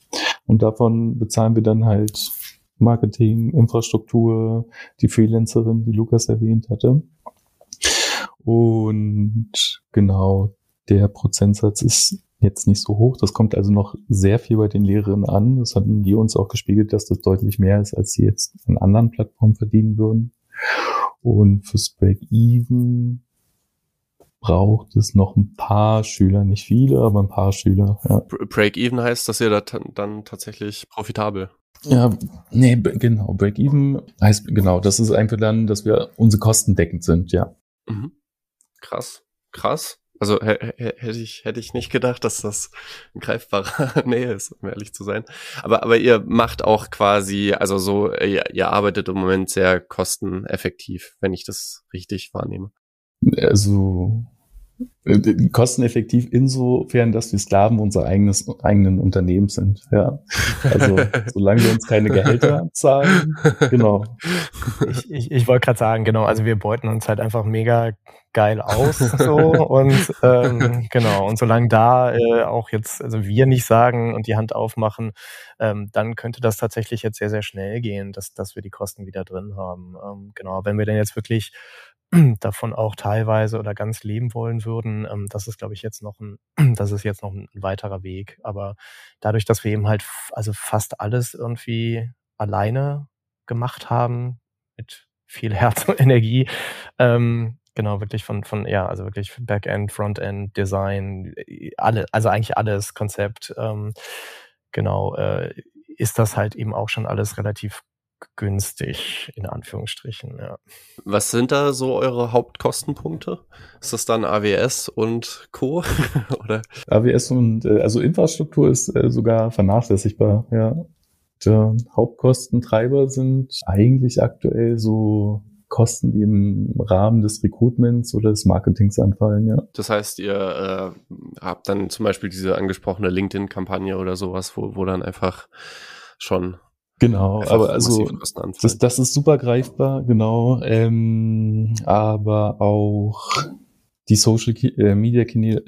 und davon bezahlen wir dann halt Marketing, Infrastruktur, die Freelancerin, die Lukas erwähnt hatte. Und genau, der Prozentsatz ist jetzt nicht so hoch. Das kommt also noch sehr viel bei den Lehrerinnen an. Das hatten die uns auch gespiegelt, dass das deutlich mehr ist, als sie jetzt an anderen Plattformen verdienen würden. Und fürs Break-Even braucht es noch ein paar Schüler, nicht viele, aber ein paar Schüler. Ja. Break-Even heißt, dass ihr da dann tatsächlich profitabel ja, nee, genau. Break-even heißt, genau, das ist einfach dann, dass wir unsere Kosten deckend sind, ja. Mhm. Krass, krass. Also hätte ich, hätte ich nicht gedacht, dass das in greifbarer Nähe ist, um ehrlich zu sein. Aber, aber ihr macht auch quasi, also so, ihr, ihr arbeitet im Moment sehr kosteneffektiv, wenn ich das richtig wahrnehme. Also kosteneffektiv insofern, dass wir Sklaven unserer eigenes, eigenen Unternehmens sind. Ja. Also solange wir uns keine Gehälter zahlen, genau. Ich, ich, ich wollte gerade sagen, genau, also wir beuten uns halt einfach mega geil aus so und ähm, genau und solange da äh, auch jetzt also wir nicht sagen und die Hand aufmachen ähm, dann könnte das tatsächlich jetzt sehr sehr schnell gehen dass dass wir die Kosten wieder drin haben ähm, genau wenn wir denn jetzt wirklich davon auch teilweise oder ganz leben wollen würden, ähm, das ist, glaube ich, jetzt noch ein, das ist jetzt noch ein weiterer Weg. Aber dadurch, dass wir eben halt also fast alles irgendwie alleine gemacht haben mit viel Herz und Energie. Ähm, genau, wirklich von, von, ja, also wirklich Backend, Frontend, Design, alle, also eigentlich alles Konzept. Ähm, genau, äh, ist das halt eben auch schon alles relativ günstig, in Anführungsstrichen, ja. Was sind da so eure Hauptkostenpunkte? Ist das dann AWS und Co. oder? AWS und äh, also Infrastruktur ist äh, sogar vernachlässigbar, ja. Der Hauptkostentreiber sind eigentlich aktuell so Kosten, die im Rahmen des Recruitments oder des Marketings anfallen, ja. Das heißt, ihr äh, habt dann zum Beispiel diese angesprochene LinkedIn-Kampagne oder sowas, wo, wo dann einfach schon Genau, aber also das, das ist super greifbar, genau. Ähm, aber auch die Social äh, Media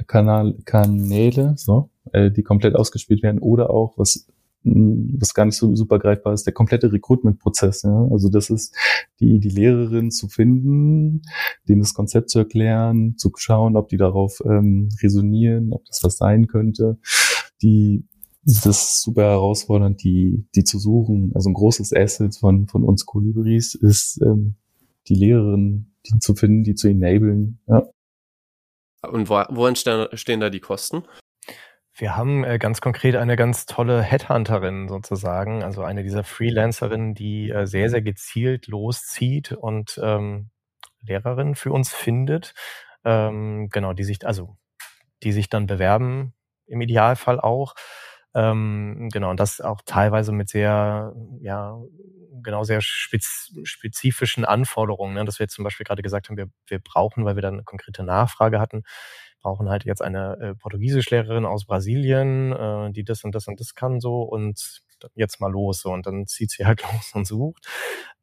Kanal Kanäle, so, äh, die komplett ausgespielt werden, oder auch was was gar nicht so super greifbar ist, der komplette Recruitment-Prozess. Ja? Also das ist die, die Lehrerin zu finden, denen das Konzept zu erklären, zu schauen, ob die darauf ähm, resonieren, ob das was sein könnte. Die das ist super herausfordernd, die, die zu suchen. Also ein großes Asset von, von uns Colibris ist, ähm, die Lehrerin die zu finden, die zu enablen. Ja. Und wo, wo entstehen da die Kosten? Wir haben äh, ganz konkret eine ganz tolle Headhunterin sozusagen, also eine dieser Freelancerinnen, die äh, sehr, sehr gezielt loszieht und ähm, Lehrerinnen für uns findet. Ähm, genau, die sich, also die sich dann bewerben, im Idealfall auch. Ähm, genau, und das auch teilweise mit sehr, ja, genau sehr spez spezifischen Anforderungen, ne? dass wir jetzt zum Beispiel gerade gesagt haben, wir, wir brauchen, weil wir dann eine konkrete Nachfrage hatten, brauchen halt jetzt eine äh, Portugiesischlehrerin aus Brasilien, äh, die das und das und das kann so und jetzt mal los so und dann zieht sie halt los und sucht.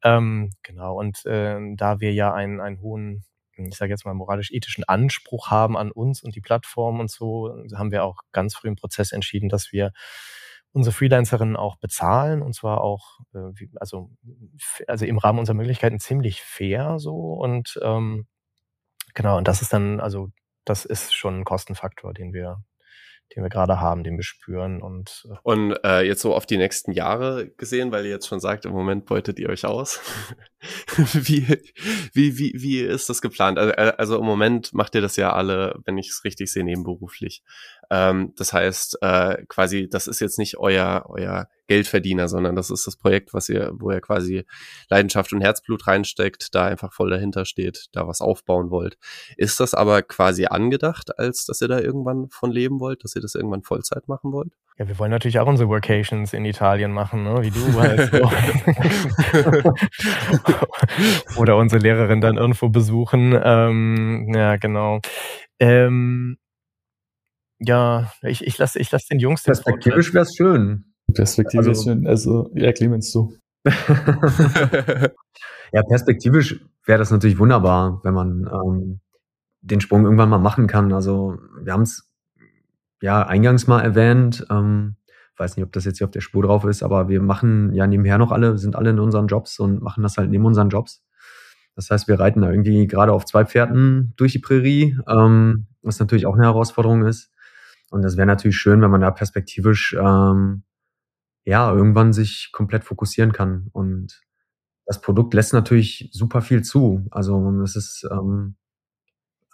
Ähm, genau, und äh, da wir ja einen, einen hohen ich sage jetzt mal, moralisch-ethischen Anspruch haben an uns und die Plattform und so, haben wir auch ganz früh im Prozess entschieden, dass wir unsere Freelancerinnen auch bezahlen und zwar auch, äh, also, also im Rahmen unserer Möglichkeiten ziemlich fair so und ähm, genau, und das ist dann, also das ist schon ein Kostenfaktor, den wir den wir gerade haben, den wir spüren. Und, äh und äh, jetzt so auf die nächsten Jahre gesehen, weil ihr jetzt schon sagt, im Moment beutet ihr euch aus. wie, wie, wie, wie ist das geplant? Also, äh, also im Moment macht ihr das ja alle, wenn ich es richtig sehe, nebenberuflich. Ähm, das heißt, äh, quasi, das ist jetzt nicht euer, euer Geldverdiener, sondern das ist das Projekt, was ihr, wo ihr quasi Leidenschaft und Herzblut reinsteckt, da einfach voll dahinter steht, da was aufbauen wollt. Ist das aber quasi angedacht, als dass ihr da irgendwann von leben wollt, dass ihr das irgendwann Vollzeit machen wollt? Ja, wir wollen natürlich auch unsere Workations in Italien machen, ne? wie du weißt. Oder unsere Lehrerin dann irgendwo besuchen. Ähm, ja, genau. Ähm, ja, ich, ich lasse ich lass den Jungs den Perspektivisch wäre es schön. Perspektivisch also, schön. Also, ja, Clemens, du. ja, perspektivisch wäre das natürlich wunderbar, wenn man ähm, den Sprung irgendwann mal machen kann. Also, wir haben es ja eingangs mal erwähnt. Ähm, weiß nicht, ob das jetzt hier auf der Spur drauf ist, aber wir machen ja nebenher noch alle, sind alle in unseren Jobs und machen das halt neben unseren Jobs. Das heißt, wir reiten da irgendwie gerade auf zwei Pferden durch die Prärie, ähm, was natürlich auch eine Herausforderung ist. Und das wäre natürlich schön, wenn man da perspektivisch ähm, ja irgendwann sich komplett fokussieren kann. Und das Produkt lässt natürlich super viel zu. Also es ist, ähm,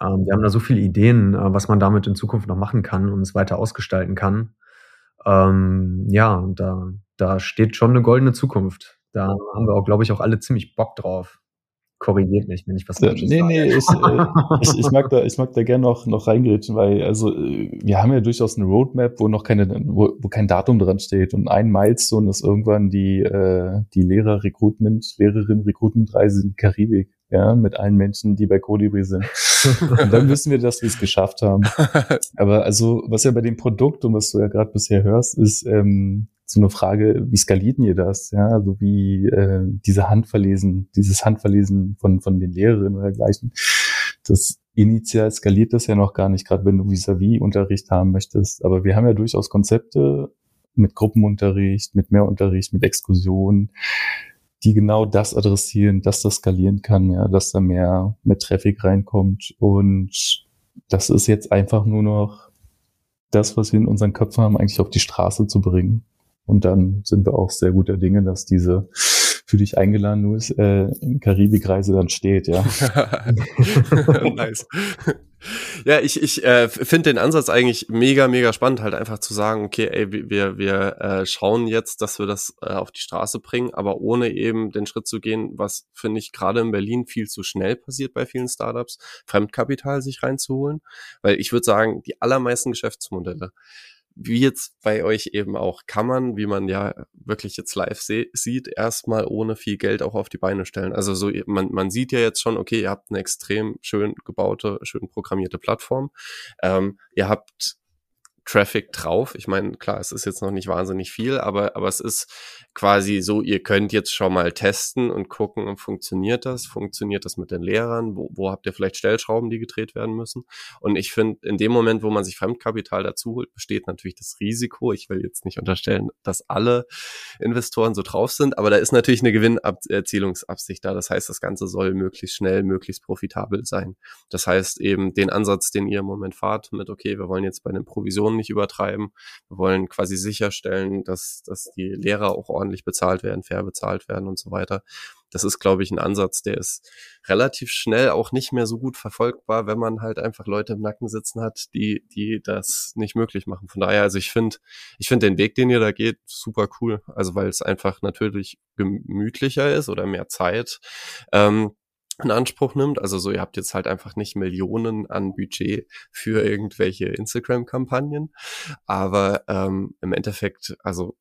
ähm, wir haben da so viele Ideen, äh, was man damit in Zukunft noch machen kann und es weiter ausgestalten kann. Ähm, ja, da, da steht schon eine goldene Zukunft. Da haben wir auch, glaube ich, auch alle ziemlich Bock drauf korrigiert mich, wenn ich was falsches nee, sage. Nee, ich, äh, ich, ich, mag da, ich mag da gerne noch, noch reingrätschen, weil, also, äh, wir haben ja durchaus eine Roadmap, wo noch keine, wo, wo kein Datum dran steht. Und ein Milestone ist irgendwann die, äh, die Lehrer-Recruitment, Lehrerin-Recruitment-Reise in die Karibik, ja, mit allen Menschen, die bei Colibri sind. und dann wissen wir, dass wir es geschafft haben. Aber also, was ja bei dem Produkt und was du ja gerade bisher hörst, ist, ähm, so eine Frage, wie skaliert ihr das? Ja, also wie äh, diese Handverlesen, dieses Handverlesen von, von den Lehrerinnen oder dergleichen. Das initial skaliert das ja noch gar nicht, gerade wenn du vis-à-vis -vis Unterricht haben möchtest. Aber wir haben ja durchaus Konzepte mit Gruppenunterricht, mit Mehrunterricht, mit Exkursionen, die genau das adressieren, dass das skalieren kann, ja, dass da mehr, mehr Traffic reinkommt. Und das ist jetzt einfach nur noch das, was wir in unseren Köpfen haben, eigentlich auf die Straße zu bringen. Und dann sind wir auch sehr guter Dinge, dass diese für dich eingeladen, Luis, äh, Karibikreise dann steht, ja. nice. Ja, ich, ich äh, finde den Ansatz eigentlich mega, mega spannend, halt einfach zu sagen, okay, ey, wir, wir äh, schauen jetzt, dass wir das äh, auf die Straße bringen, aber ohne eben den Schritt zu gehen, was finde ich gerade in Berlin viel zu schnell passiert bei vielen Startups, Fremdkapital sich reinzuholen. Weil ich würde sagen, die allermeisten Geschäftsmodelle wie jetzt bei euch eben auch, kann man, wie man ja wirklich jetzt live sieht, erstmal ohne viel Geld auch auf die Beine stellen. Also so, man, man sieht ja jetzt schon, okay, ihr habt eine extrem schön gebaute, schön programmierte Plattform. Ähm, ihr habt Traffic drauf. Ich meine, klar, es ist jetzt noch nicht wahnsinnig viel, aber, aber es ist quasi so, ihr könnt jetzt schon mal testen und gucken, funktioniert das? Funktioniert das mit den Lehrern? Wo, wo habt ihr vielleicht Stellschrauben, die gedreht werden müssen? Und ich finde, in dem Moment, wo man sich Fremdkapital dazu holt, besteht natürlich das Risiko. Ich will jetzt nicht unterstellen, dass alle Investoren so drauf sind, aber da ist natürlich eine Gewinnerzielungsabsicht da. Das heißt, das Ganze soll möglichst schnell, möglichst profitabel sein. Das heißt eben den Ansatz, den ihr im Moment fahrt mit, okay, wir wollen jetzt bei den Provisionen nicht übertreiben. Wir wollen quasi sicherstellen, dass, dass die Lehrer auch ordentlich ordentlich bezahlt werden, fair bezahlt werden und so weiter. Das ist, glaube ich, ein Ansatz, der ist relativ schnell auch nicht mehr so gut verfolgbar, wenn man halt einfach Leute im Nacken sitzen hat, die, die das nicht möglich machen. Von daher, also ich finde, ich finde den Weg, den ihr da geht, super cool. Also weil es einfach natürlich gemütlicher ist oder mehr Zeit. Ähm, in Anspruch nimmt. Also so, ihr habt jetzt halt einfach nicht Millionen an Budget für irgendwelche Instagram-Kampagnen. Aber ähm, im Endeffekt, also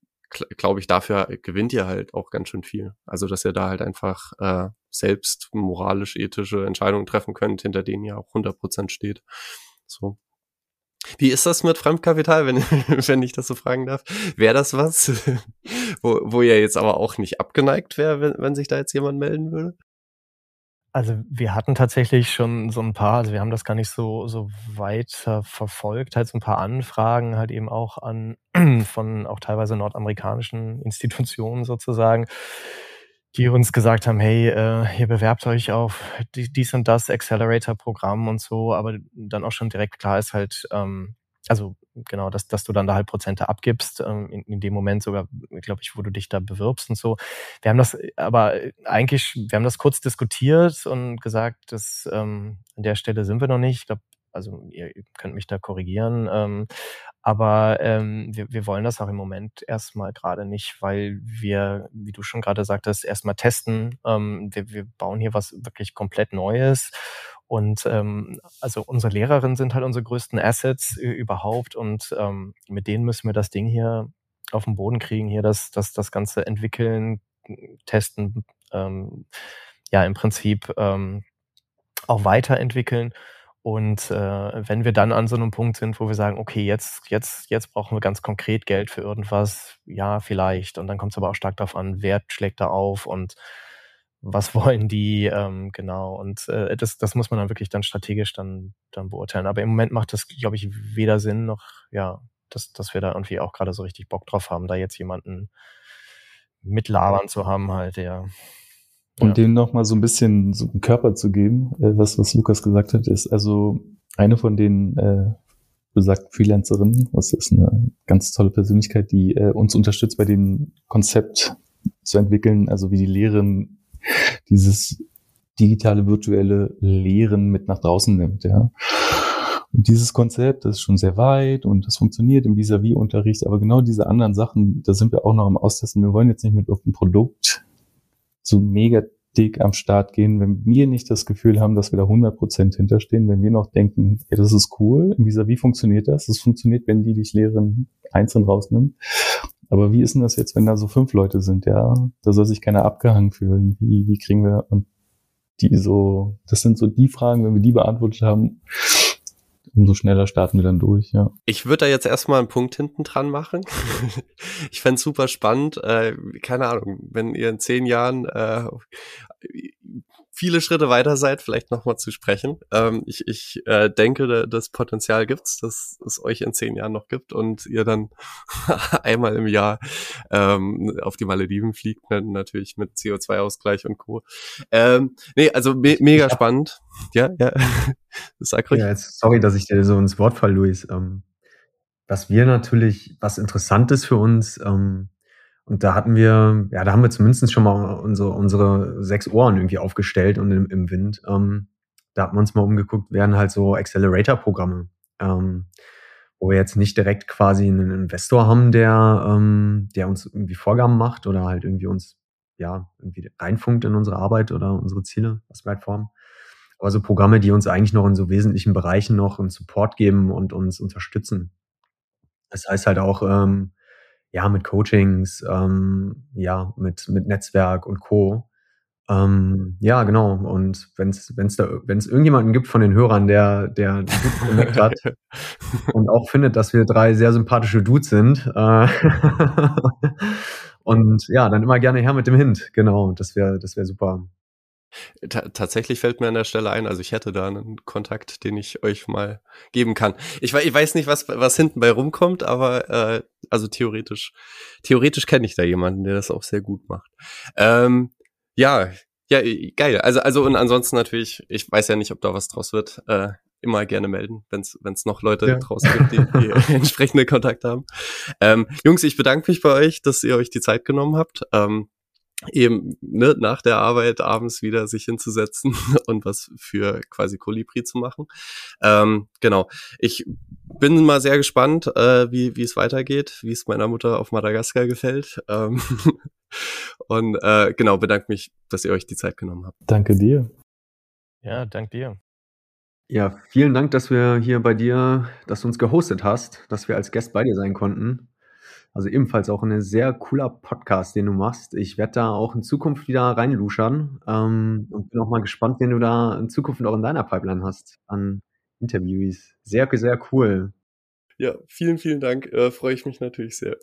glaube ich, dafür gewinnt ihr halt auch ganz schön viel. Also, dass ihr da halt einfach äh, selbst moralisch-ethische Entscheidungen treffen könnt, hinter denen ihr auch 100% steht. So. Wie ist das mit Fremdkapital, wenn, wenn ich das so fragen darf? Wäre das was, wo, wo ihr jetzt aber auch nicht abgeneigt wäre, wenn, wenn sich da jetzt jemand melden würde? Also wir hatten tatsächlich schon so ein paar, also wir haben das gar nicht so, so weiter verfolgt, halt so ein paar Anfragen halt eben auch an von auch teilweise nordamerikanischen Institutionen sozusagen, die uns gesagt haben, hey, äh, ihr bewerbt euch auf dies und das Accelerator-Programm und so, aber dann auch schon direkt klar ist halt, ähm, also genau, dass, dass du dann da halt Prozente abgibst, ähm, in, in dem Moment sogar, glaube ich, wo du dich da bewirbst und so. Wir haben das aber eigentlich, wir haben das kurz diskutiert und gesagt, dass ähm, an der Stelle sind wir noch nicht. Ich glaube, also ihr könnt mich da korrigieren. Ähm, aber ähm, wir, wir wollen das auch im Moment erstmal gerade nicht, weil wir, wie du schon gerade sagtest, erstmal testen. Ähm, wir, wir bauen hier was wirklich komplett Neues. Und ähm, also unsere Lehrerinnen sind halt unsere größten Assets überhaupt und ähm, mit denen müssen wir das Ding hier auf den Boden kriegen, hier das, das, das Ganze entwickeln, testen, ähm, ja im Prinzip ähm, auch weiterentwickeln. Und äh, wenn wir dann an so einem Punkt sind, wo wir sagen, okay, jetzt, jetzt, jetzt brauchen wir ganz konkret Geld für irgendwas, ja, vielleicht. Und dann kommt es aber auch stark darauf an, wer schlägt da auf und was wollen die, ähm, genau. Und äh, das, das muss man dann wirklich dann strategisch dann, dann beurteilen. Aber im Moment macht das, glaube ich, weder Sinn noch, ja, dass, dass wir da irgendwie auch gerade so richtig Bock drauf haben, da jetzt jemanden mitlabern zu haben, halt, der um ja. dem nochmal so ein bisschen so einen Körper zu geben, äh, was, was Lukas gesagt hat, ist also eine von den äh, besagten Freelancerinnen, was ist eine ganz tolle Persönlichkeit, die äh, uns unterstützt bei dem Konzept zu entwickeln, also wie die Lehren dieses digitale, virtuelle Lehren mit nach draußen nimmt, ja. Und dieses Konzept, das ist schon sehr weit und das funktioniert im Vis-a-vis-Unterricht, aber genau diese anderen Sachen, da sind wir auch noch im Austesten. Wir wollen jetzt nicht mit irgendeinem Produkt so mega dick am Start gehen, wenn wir nicht das Gefühl haben, dass wir da 100% hinterstehen, wenn wir noch denken, ey, das ist cool, in wie funktioniert das? Das funktioniert, wenn die dich Lehrerin einzeln rausnimmt. Aber wie ist denn das jetzt, wenn da so fünf Leute sind, ja? Da soll sich keiner abgehangen fühlen. Wie, wie kriegen wir, und die so, das sind so die Fragen, wenn wir die beantwortet haben, umso schneller starten wir dann durch, ja. Ich würde da jetzt erstmal einen Punkt hinten dran machen. ich fände super spannend. Äh, keine Ahnung, wenn ihr in zehn Jahren äh, viele Schritte weiter seid, vielleicht nochmal zu sprechen. Ähm, ich ich äh, denke, das Potenzial gibt's, dass es euch in zehn Jahren noch gibt und ihr dann einmal im Jahr ähm, auf die Malediven fliegt, ne, natürlich mit CO2-Ausgleich und Co. Ähm, nee, also me mega ja. spannend. Ja, ja. Sag ruhig. Ja, jetzt, sorry, dass ich dir so ins Wort fall, Luis. Ähm, was wir natürlich, was interessant ist für uns, ähm, Und da hatten wir, ja, da haben wir zumindest schon mal unsere, unsere sechs Ohren irgendwie aufgestellt und im, im Wind. Ähm, da hat man uns mal umgeguckt, wären halt so Accelerator-Programme, ähm, wo wir jetzt nicht direkt quasi einen Investor haben, der, ähm, der uns irgendwie Vorgaben macht oder halt irgendwie uns ja irgendwie reinfunkt in unsere Arbeit oder unsere Ziele, was wir halt vorhaben. Aber so Programme, die uns eigentlich noch in so wesentlichen Bereichen noch einen Support geben und uns unterstützen. Das heißt halt auch, ähm, ja, mit Coachings, ähm, ja, mit, mit Netzwerk und Co. Ähm, ja, genau. Und wenn es wenn's da wenn's irgendjemanden gibt von den Hörern, der der gut gemerkt hat und auch findet, dass wir drei sehr sympathische Dudes sind, äh, und ja, dann immer gerne her mit dem Hint. Genau, das wäre das wäre super. Tatsächlich fällt mir an der Stelle ein, also ich hätte da einen Kontakt, den ich euch mal geben kann. Ich, ich weiß nicht, was, was hinten bei rumkommt, aber äh, also theoretisch, theoretisch kenne ich da jemanden, der das auch sehr gut macht. Ähm, ja, ja, geil. Also, also und ansonsten natürlich, ich weiß ja nicht, ob da was draus wird. Äh, immer gerne melden, wenn es noch Leute ja. draußen gibt, die, die entsprechende Kontakte haben. Ähm, Jungs, ich bedanke mich bei euch, dass ihr euch die Zeit genommen habt. Ähm, eben ne, nach der Arbeit abends wieder sich hinzusetzen und was für quasi Kolibri zu machen. Ähm, genau. Ich bin mal sehr gespannt, äh, wie wie es weitergeht, wie es meiner Mutter auf Madagaskar gefällt. Ähm und äh, genau, bedanke mich, dass ihr euch die Zeit genommen habt. Danke dir. Ja, danke dir. Ja, vielen Dank, dass wir hier bei dir, dass du uns gehostet hast, dass wir als Gast bei dir sein konnten. Also ebenfalls auch ein sehr cooler Podcast, den du machst. Ich werde da auch in Zukunft wieder reinluschern ähm, und bin auch mal gespannt, wen du da in Zukunft auch in deiner Pipeline hast an Interviews. Sehr, sehr cool. Ja, vielen, vielen Dank. Äh, Freue ich mich natürlich sehr.